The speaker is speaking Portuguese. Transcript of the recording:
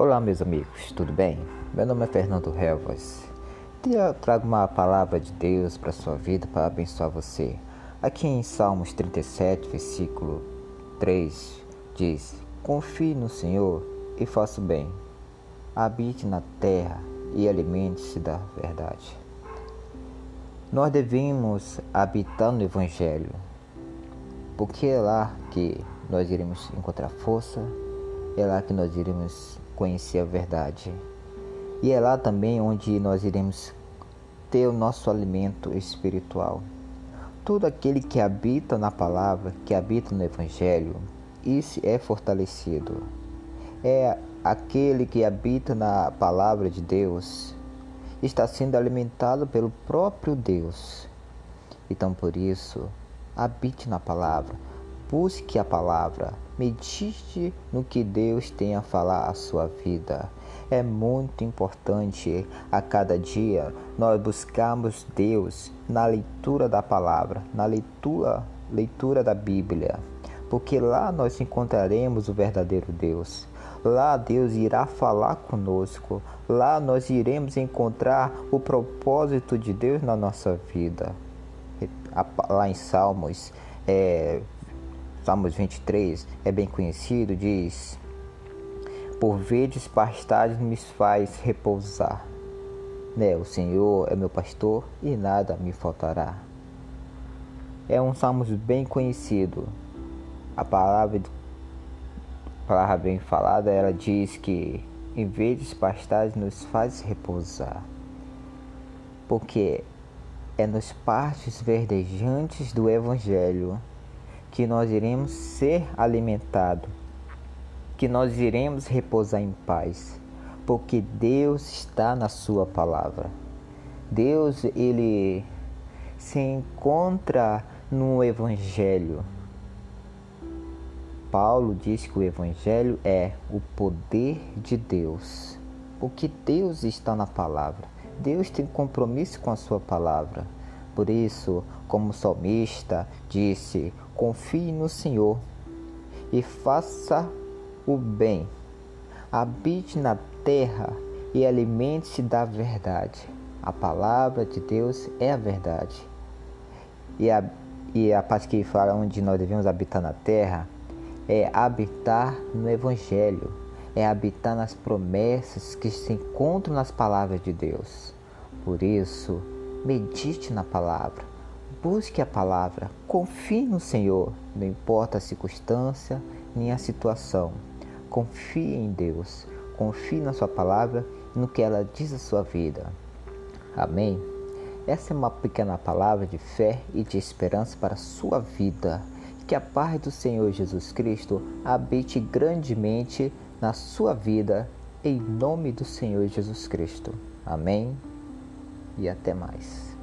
Olá, meus amigos, tudo bem? Meu nome é Fernando Helvas eu trago uma palavra de Deus para sua vida para abençoar você. Aqui em Salmos 37, versículo 3, diz: Confie no Senhor e faça o bem, habite na terra e alimente-se da verdade. Nós devemos habitar no Evangelho, porque é lá que nós iremos encontrar força, é lá que nós iremos conhecer a verdade. E é lá também onde nós iremos ter o nosso alimento espiritual. Todo aquele que habita na palavra, que habita no Evangelho, isso é fortalecido. É aquele que habita na palavra de Deus, está sendo alimentado pelo próprio Deus. Então, por isso, habite na palavra, busque a palavra, medite no que Deus tem a falar à sua vida. É muito importante a cada dia nós buscarmos Deus na leitura da palavra, na leitura, leitura da Bíblia, porque lá nós encontraremos o verdadeiro Deus. Lá Deus irá falar conosco. Lá nós iremos encontrar o propósito de Deus na nossa vida. Lá em Salmos, é, Salmos 23 é bem conhecido, diz: Por verdes pastagens me faz repousar. Né? O Senhor é meu pastor e nada me faltará. É um salmos bem conhecido. A palavra palavra bem falada, ela diz que em verdes pastais nos faz repousar, porque é nos partes verdejantes do Evangelho que nós iremos ser alimentados, que nós iremos repousar em paz, porque Deus está na Sua palavra. Deus, Ele se encontra no Evangelho. Paulo diz que o Evangelho é o poder de Deus, porque Deus está na palavra. Deus tem compromisso com a sua palavra. Por isso, como o salmista disse, confie no Senhor e faça o bem. Habite na terra e alimente-se da verdade. A palavra de Deus é a verdade. E a, e a parte que fala onde nós devemos habitar na terra é habitar no Evangelho, é habitar nas promessas que se encontram nas palavras de Deus. Por isso, medite na palavra, busque a palavra, confie no Senhor, não importa a circunstância nem a situação. Confie em Deus, confie na Sua palavra e no que ela diz à sua vida. Amém? Essa é uma pequena palavra de fé e de esperança para a sua vida. Que a paz do Senhor Jesus Cristo habite grandemente na sua vida, em nome do Senhor Jesus Cristo. Amém e até mais.